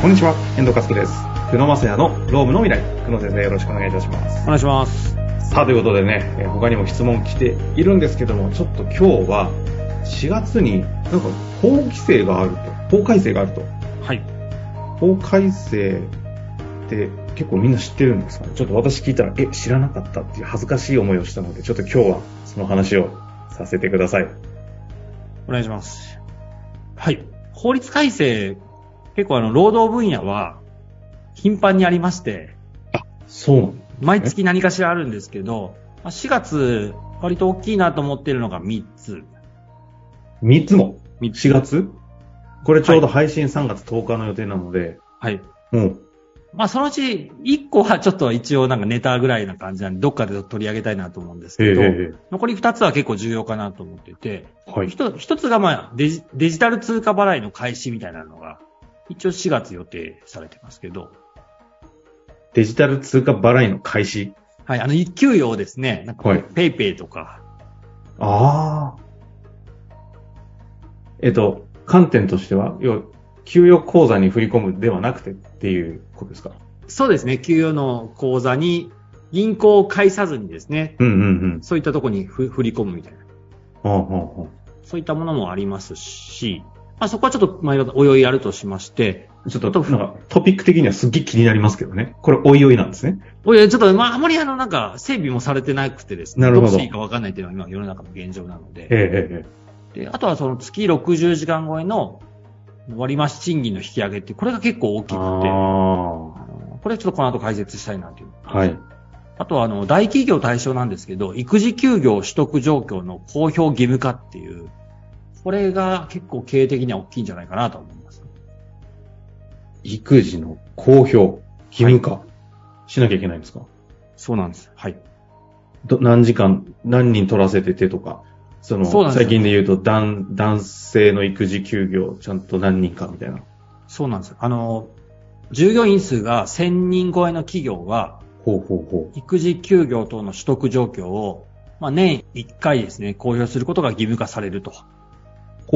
こんにちは、遠藤和樹です。久野正也のロームの未来。久野先生よろしくお願いいたします。お願いします。さあ、ということでね、えー他にも質問来ているんですけども、ちょっと今日は4月になんか法規制があると、法改正があると。はい。法改正って結構みんな知ってるんですかね？ちょっと私聞いたら、え、知らなかったっていう恥ずかしい思いをしたので、ちょっと今日はその話をさせてください。お願いします。はい。法律改正、結構あの、労働分野は、頻繁にありまして、そうなん毎月何かしらあるんですけど、まあ4月、割と大きいなと思っているのが3つ。3つも？三つ ?4 月？これちょうど配信3月10日の予定なので、はい。もう、まあ、そのうち1個はちょっと一応なんかネタぐらいな感じなんで、どっかで取り上げたいなと思うんですけど、ええ残り2つは結構重要かなと思ってて、はい。一一つがまあデジ、デジタル通貨払いの開始みたいなのが、一応4月予定されてますけど、デジタル通貨払いの開始？はい、あの、一給与をですね、なんか、はい。ペイペイとか、ああ。えっと、観点としては、要は、給与口座に振り込むではなくてっていうことですか？そうですね、給与の口座に銀行を介さずにですね、うんうんうん。そういったところにふ振り込むみたいな、ああ、ああ、そういったものもありますし、まあそこはちょっと、まあ、おいおいやるとしまして、ちょっと、なんか、トピック的にはすっげえ気になりますけどね。これ、おいおいなんですね。おいおい、ちょっと、まあ、あまりあの、なんか、整備もされてなくてですね、なるほどどうしていいかわかんないっていうのが今世の中の現状なので、ええええで、あとはその月60時間超えの割増賃金の引き上げって、これが結構大きくて、ああのこれちょっとこの後解説したいなという。あ。はい。あとはあの、大企業対象なんですけど、育児休業取得状況の公表義務化っていう、これが結構経営的には大きいんじゃないかなと思います。育児の公表、義務化、しなきゃいけないんですか？そうなんです。はい。ど何時間、何人取らせててとか、その、そ最近で言うと、男、男性の育児休業、ちゃんと何人かみたいな。そうなんです。あの、従業員数が1000人超えの企業は、ほうほうほ育児休業等の取得状況を、まあ、年1回ですね、公表することが義務化されると。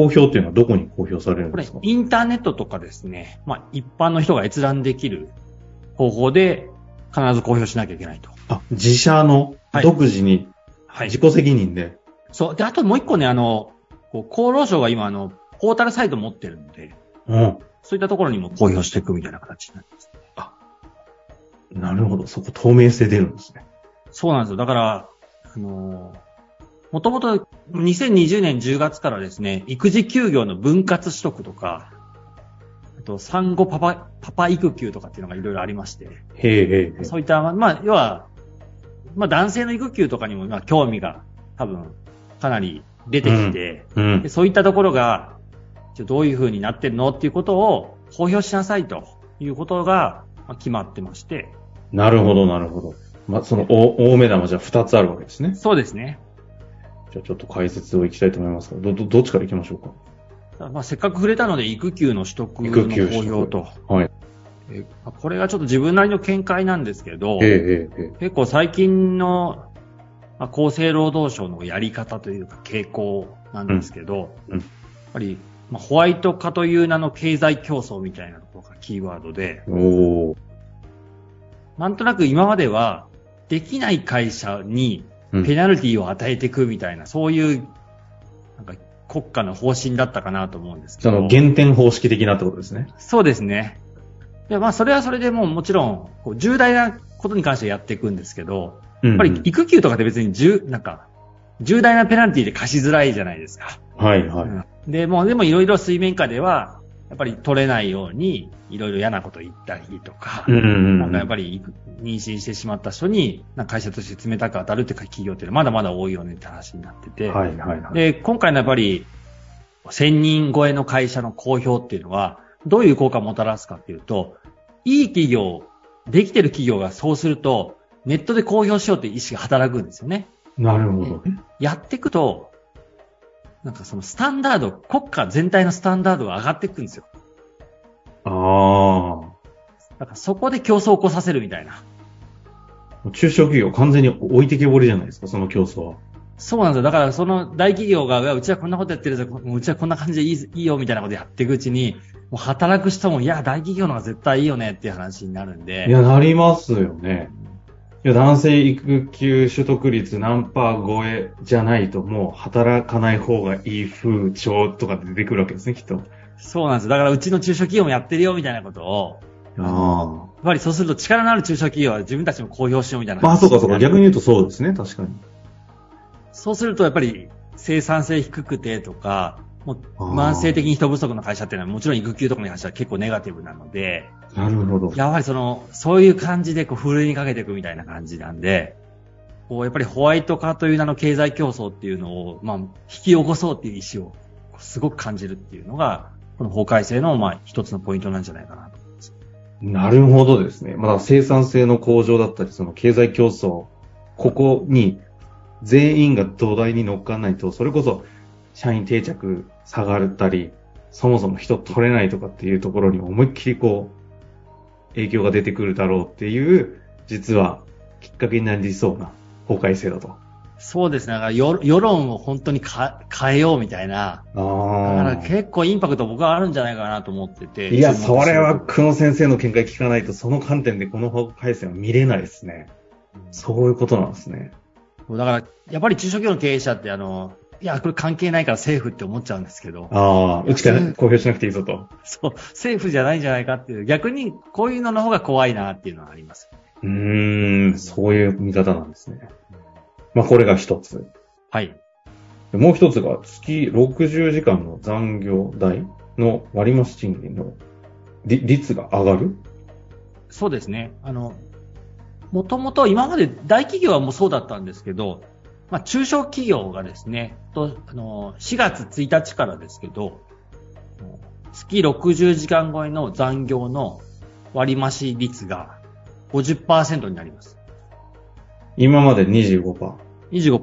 う。公表っていうのはどこに公表されるんこれですか、インターネットとかですね、まあ、一般の人が閲覧できる方法で必ず公表しなきゃいけないと。あ、自社のはい独自にはい自己責任で。そう。で、あともう一個ね、あの、こう厚労省が今、あの、ポータルサイト持ってるので、うん。そういったところにも公表していくみたいな形になります。なるほど。そこ透明性出るんですね。そうなんですよ。だから、あのもともと2020年10月からですね、育児休業の分割取得とか、あと産後パパ、パパ育休とかっていうのがいろいろありまして、へえへ。そういった、まあ、要は、まあ男性の育休とかにも、まあ興味が多分かなり出てきて、うんで。そういったところが、じゃあどういう風になってるのっていうことを公表しなさいということがまあ決まってまして、なるほど、なるほど。まあ、その大大目玉じゃ2つあるわけですね。そうですね。じゃあちょっと解説をいきたいと思いますが、ど、ど、どっちからいきましょうか？まあ、せっかく触れたので育休の取得の公表と。はい。えまあこれがちょっと自分なりの見解なんですけど、えええ。結構最近の、まあ、厚生労働省のやり方というか傾向なんですけど、うんうんやっぱり、まあ、ホワイト化という名の経済競争みたいなところがキーワードで。なんとなく今までは、できない会社にうんペナルティを与えていくみたいな、そういう、なんか国家の方針だったかなと思うんですけど。その減点方式的なってことですね。そうですね。でまあ、それはそれでもうもちろん、こう重大なことに関してやっていくんですけど、ややっぱり育休とかって別に重、なんか、重大なペナルティで貸しづらいじゃないですか。はいはい。うんで、もうでもいろいろ水面下では、やっぱり取れないように、いろいろ嫌なこと言ったりとか、うんうんうん。なんかやっぱり妊娠してしまった人に、なんか会社として冷たく当たるって企業っていうのはまだまだ多いよねって話になってて、はいはいはい。で、今回のやっぱり、1000人超えの会社の公表っていうのは、どういう効果をもたらすかっていうと、いい企業、できてる企業がそうすると、ネットで公表しようっていう意識が働くんですよね。なるほどね。やっていくと、なんかそのスタンダード、国家全体のスタンダードが上がっていくんですよ。あだからそこで競争を起こさせるみたいな。あ。中小企業完全に置いてけぼりじゃないですか、その競争は。そうなんですよ。だからその大企業が、うちはこんなことやってるぞ、うちはこんな感じでいいいいよみたいなことやっていくうちに、もう働く人も、いや、大企業の方が絶対いいよねっていう話になるんで。いや、なりますよね。いや、男性育休取得率何パー超えじゃないと、もう働かない方がいい風潮とか出てくるわけですね、きっと。そうなんです。だからうちの中小企業もやってるよみたいなことを、あやっぱりそうすると力のある中小企業は自分たちも公表しようみたいな。まあ、そうかそうか。逆に言うとそうですね、確かに。そうするとやっぱり生産性低くてとか、もう慢性的に人不足の会社っていうのはもちろん育休とかの会社は結構ネガティブなので、なるほど。やはりその、そういう感じでこう、ふるいにかけていくみたいな感じなんで、こう、やっぱりホワイト化という名の経済競争っていうのを、まあ、引き起こそうっていう意思を、すごく感じるっていうのが、この法改正の、まあ、一つのポイントなんじゃないかなと。なるほどですね。まだ生産性の向上だったり、その経済競争、ここに全員が土台に乗っかんないと、それこそ社員定着下がったり、そもそも人取れないとかっていうところに思いっきりこう、影響が出てくるだろうっていう、実はきっかけになりそうな法改正だと。そうですね。だから世世論を本当にか変えようみたいな。だからあ結構インパクト僕はあるんじゃないかなと思ってて。いや、それは久野先生の見解聞かないと、その観点でこの法改正は見れないですね。そういうことなんですね。だから、やっぱり中小企業の経営者ってあの、いや、これ関係ないから政府って思っちゃうんですけど、ああ、うちから公表しなくていいぞと。そう、政府じゃないんじゃないかっていう、逆にこういうのの方が怖いなっていうのはあります。うーん、そういう見方なんですね。まあ、これが一つ。はい。でもう一つが、月60時間の残業代の割増賃金のり率が上がる？そうですね。あの、もともと今まで大企業はもうそうだったんですけど、まあ中小企業がですね、と、あの、4月1日からですけど、月60時間超えの残業の割増率が50%になります。今まで25%。25%。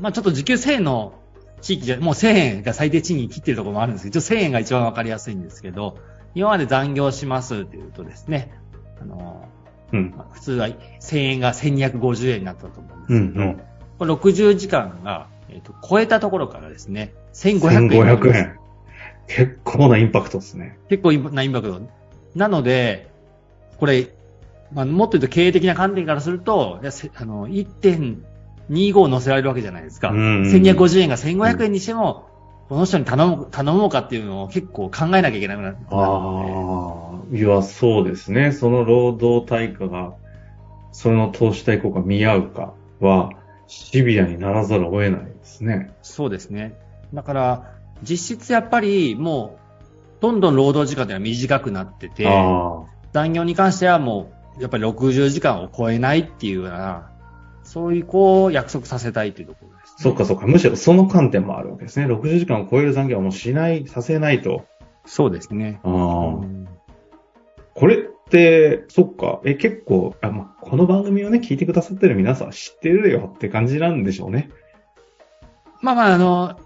まあちょっと時給1000円の地域じゃ、もう1000円が最低賃金切ってるところもあるんですけど、ちょっと1000円が一番わかりやすいんですけど、今まで残業しますっていうとですね、あの、うん。まあ普通は1000円が1250円になったと思うんでうんすけど、これ60時間が、えーと超えたところからですね、1500円になります。1500円。結構なインパクトですね。結構なインパクト。なので、これ、まあ、もっと言うと経営的な観点からすると、あの、1.25を乗せられるわけじゃないですか。うんうん1250円が1500円にしても、この人に頼む、頼もうかっていうのを結構考えなきゃいけなくなる。ああ、いや、そうですね。その労働対価が、その投資対効果見合うかは、シビアにならざるを得ないですね。そうですね。だから、実質やっぱりもう、どんどん労働時間というのは短くなってて、あ残業に関してはもう、やっぱり60時間を超えないっていうような、そういうこう約束させたいっていうところです、あ、そっかそっか。むしろその観点もあるわけですね。60時間を超える残業はもうしない、させないと。そうですね。ああ、うんこれって、そっか。え、結構、あ、まあ、この番組をね、聞いてくださってる皆さんは知ってるよって感じなんでしょうね。まあまあ、あの、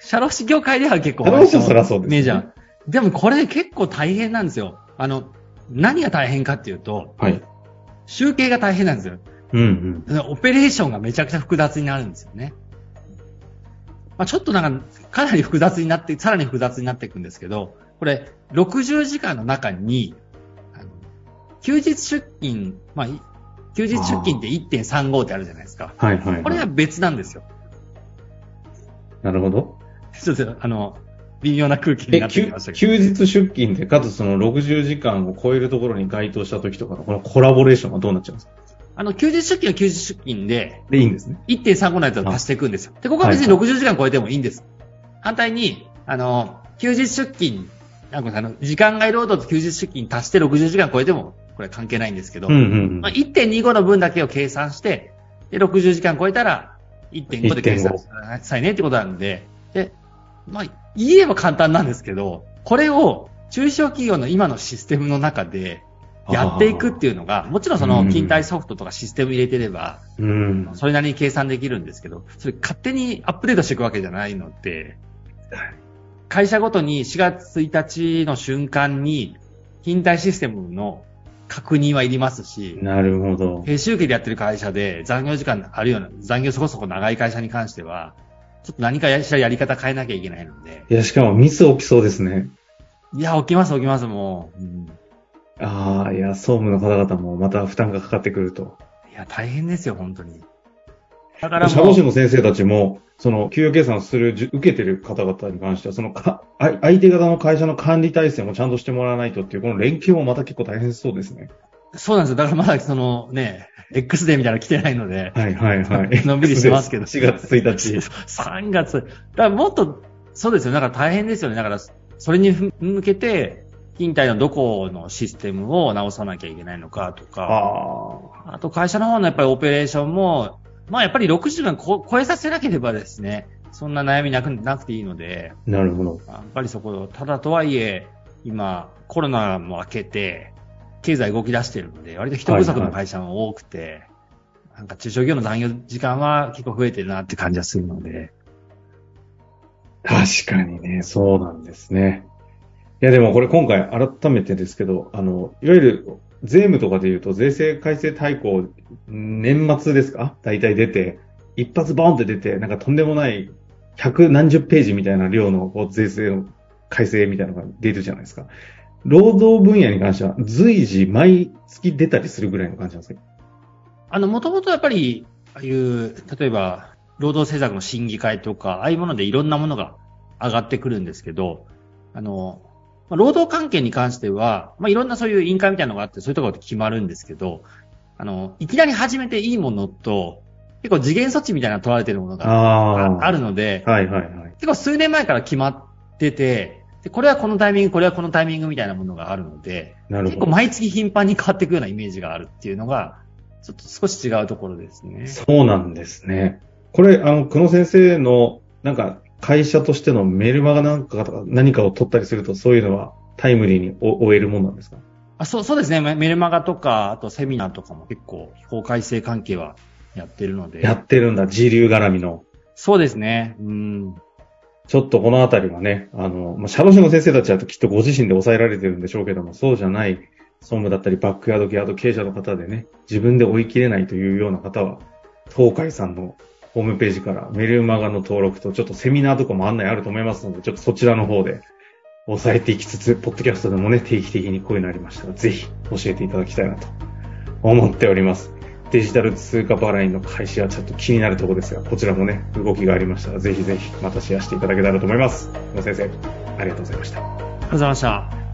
社労士業界では結構、社労士はそりゃそうですねメジャー。でもこれ結構大変なんですよ。あの、何が大変かっていうと、はい。集計が大変なんですよ。うんうん。オペレーションがめちゃくちゃ複雑になるんですよね。まあ、ちょっとなんか、かなり複雑になって、さらに複雑になっていくんですけど、これ、60時間の中に、休日出勤、まあ、い休日出勤って1.35ってあるじゃないですか。はいはい、はい。これは別なんですよ。なるほど。ちょっと、あの、微妙な空気にえ、なってき休ましたけど。休日出勤で、かつその60時間を超えるところに該当した時とかのこのコラボレーションはどうなっちゃうんですか？あの、休日出勤は休日出勤で、で、いいんですね。1.35のやつを足していくんですよ。で、ここは別にはい60時間超えてもいいんです。反対に、あの、休日出勤、なさいあの、時間外労働と休日出勤足して60時間超えても、これ関係ないんですけど、うんうんうん。まあ、1.25の分だけを計算して、で、60時間超えたら、1.5で計算してくださいねってことなんで、で、まあ、言えば簡単なんですけど、これを中小企業の今のシステムの中でやっていくっていうのが、もちろんその勤怠ソフトとかシステム入れてれば、うん。それなりに計算できるんですけど、それ勝手にアップデートしていくわけじゃないので、会社ごとに4月1日の瞬間に、勤怠システムの確認はいりますし、なるほど。編集機でやってる会社で残業時間あるような、残業そこそこ長い会社に関しては、ちょっと何かしらやり方変えなきゃいけないので、いや、しかもミス起きそうですね。いや、起きます起きます、もう。うんああ、いや、総務の方々もまた負担がかかってくると。いや、大変ですよ、本当に。だから社労士の先生たちも、その、給与計算する受けてる方々に関しては、そのか、あ相手方の会社の管理体制もちゃんとしてもらわないとっていう、この連携もまた結構大変そうですね。そうなんですよ。だからまだそのね、X デーみたいなの来てないので、はいはいはい。のんびりしてますけど 4月1日。3月。だからもっと、そうですよ。だから大変ですよね。だから、それに向けて、勤怠のどこのシステムを直さなきゃいけないのかとか、ああ。あと会社の方のやっぱりオペレーションも、まあやっぱり6時間こ超えさせなければですね、そんな悩みなくなくていいので、なるほど。やっぱりそこ、ただとはいえ、今、コロナも明けて、経済動き出してるので、割と人不足の会社も多くて、なんか中小企業の残業時間は結構増えてるなって感じがするので、確かにね、そうなんですね。いやでもこれ今回改めてですけど、あの、いわゆる税務とかで言うと税制改正大綱、年末ですか？大体出て、一発ボンって出て、なんかとんでもない百何十ページみたいな量のこう税制の改正みたいなのが出るじゃないですか。労働分野に関しては随時毎月出たりするぐらいの感じなんですか？あの、もともとやっぱり、ああいう、例えば、労働政策の審議会とか、ああいうものでいろんなものが上がってくるんですけど、あの、まあ労働関係に関しては、まあ、いろんなそういう委員会みたいなのがあって、そういうところで決まるんですけど、あの、いきなり始めていいものと、結構次元措置みたいなの取られてるものがあるので、はいはいはい。結構数年前から決まってて、でこれはこのタイミング、これはこのタイミングみたいなものがあるので、なるほど。結構毎月頻繁に変わっていくようなイメージがあるっていうのが、ちょっと少し違うところですね。そうなんですね。これ、あの、久野先生の、なんか、会社としてのメルマガなんかとか何かを取ったりすると、そういうのはタイムリーにお終えるもんなんですか？あそうそうですね。メメルマガとか、あとセミナーとかも結構、法改正関係はやってるので。やってるんだ、時流絡みの。そうですね。うん。ちょっとこのあたりはね、あの、まあ、社労士の先生たちはきっとご自身で抑えられてるんでしょうけども、そうじゃない総務だったり、バックヤードギャード経営者の方でね、自分で追い切れないというような方は、東海さんのホームページからメルマガの登録と、ちょっとセミナーとかも案内あると思いますので、ちょっとそちらの方で抑えていきつつ、ポッドキャストでもね、定期的にこういうのありましたら、ぜひ教えていただきたいなと思っております。デジタル通貨払いの開始はちょっと気になるところですが、こちらもね、動きがありましたら、ぜひぜひまたシェアしていただけたらと思います。先生、ありがとうございました。ありがとうございました。